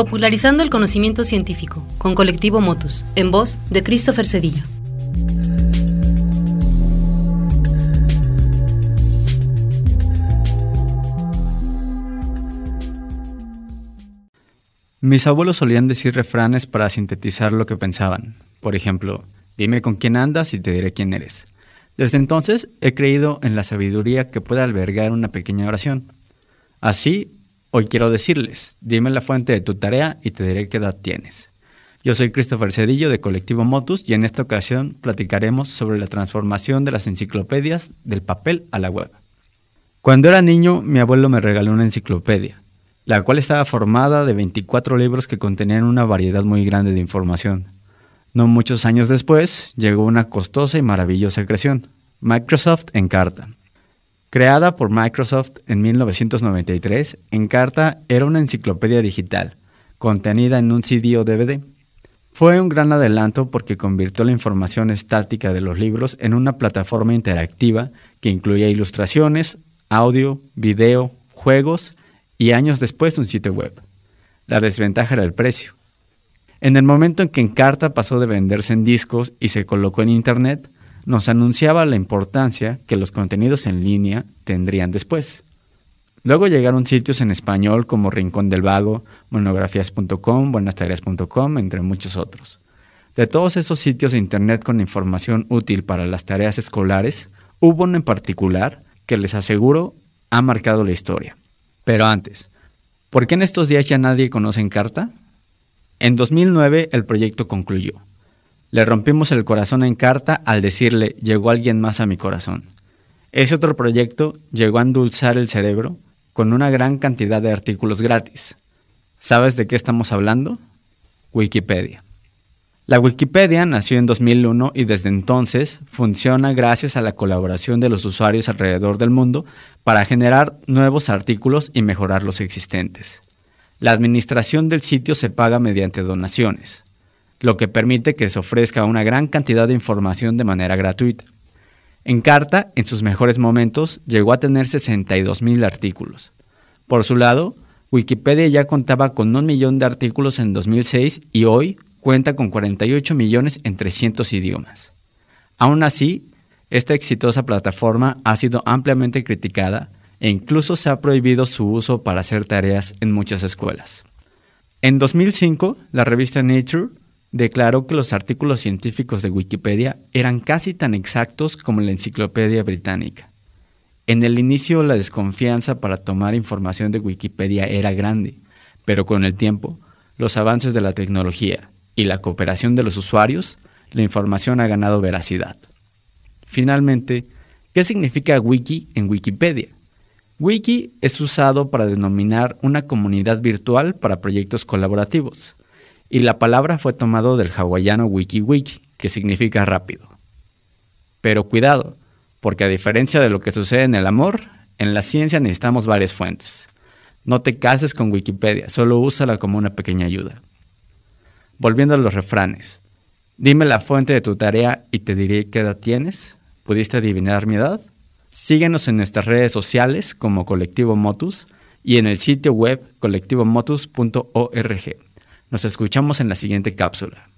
Popularizando el conocimiento científico, con Colectivo Motus, en voz de Christopher Cedillo. Mis abuelos solían decir refranes para sintetizar lo que pensaban. Por ejemplo, dime con quién andas y te diré quién eres. Desde entonces he creído en la sabiduría que puede albergar una pequeña oración. Así, hoy quiero decirles, dime la fuente de tu tarea y te diré qué edad tienes. Yo soy Christopher Cedillo de Colectivo Motus y en esta ocasión platicaremos sobre la transformación de las enciclopedias del papel a la web. Cuando era niño, mi abuelo me regaló una enciclopedia, la cual estaba formada de 24 libros que contenían una variedad muy grande de información. No muchos años después, llegó una costosa y maravillosa creación, Microsoft Encarta. Creada por Microsoft en 1993, Encarta era una enciclopedia digital, contenida en un CD o DVD. Fue un gran adelanto porque convirtió la información estática de los libros en una plataforma interactiva que incluía ilustraciones, audio, video, juegos y años después un sitio web. La desventaja era el precio. En el momento en que Encarta pasó de venderse en discos y se colocó en Internet, nos anunciaba la importancia que los contenidos en línea tendrían después. Luego llegaron sitios en español como Rincón del Vago, monografías.com, buenastareas.com, entre muchos otros. De todos esos sitios de Internet con información útil para las tareas escolares, hubo uno en particular que les aseguro ha marcado la historia. Pero antes, ¿por qué en estos días ya nadie conoce Encarta? En 2009 el proyecto concluyó. Le rompimos el corazón en carta al decirle llegó alguien más a mi corazón. Ese otro proyecto llegó a endulzar el cerebro con una gran cantidad de artículos gratis. ¿Sabes de qué estamos hablando? Wikipedia. La Wikipedia nació en 2001 y desde entonces funciona gracias a la colaboración de los usuarios alrededor del mundo para generar nuevos artículos y mejorar los existentes. La administración del sitio se paga mediante donaciones, lo que permite que se ofrezca una gran cantidad de información de manera gratuita. Encarta, en sus mejores momentos, llegó a tener 62.000 artículos. Por su lado, Wikipedia ya contaba con un millón de artículos en 2006 y hoy cuenta con 48 millones en 300 idiomas. Aún así, esta exitosa plataforma ha sido ampliamente criticada e incluso se ha prohibido su uso para hacer tareas en muchas escuelas. En 2005, la revista Nature declaró que los artículos científicos de Wikipedia eran casi tan exactos como la Enciclopedia Británica. En el inicio la desconfianza para tomar información de Wikipedia era grande, pero con el tiempo, los avances de la tecnología y la cooperación de los usuarios, la información ha ganado veracidad. Finalmente, ¿qué significa wiki en Wikipedia? Wiki es usado para denominar una comunidad virtual para proyectos colaborativos, y la palabra fue tomado del hawaiano wiki-wiki, que significa rápido. Pero cuidado, porque a diferencia de lo que sucede en el amor, en la ciencia necesitamos varias fuentes. No te cases con Wikipedia, solo úsala como una pequeña ayuda. Volviendo a los refranes. Dime la fuente de tu tarea y te diré qué edad tienes. ¿Pudiste adivinar mi edad? Síguenos en nuestras redes sociales como Colectivo Motus y en el sitio web colectivomotus.org. Nos escuchamos en la siguiente cápsula.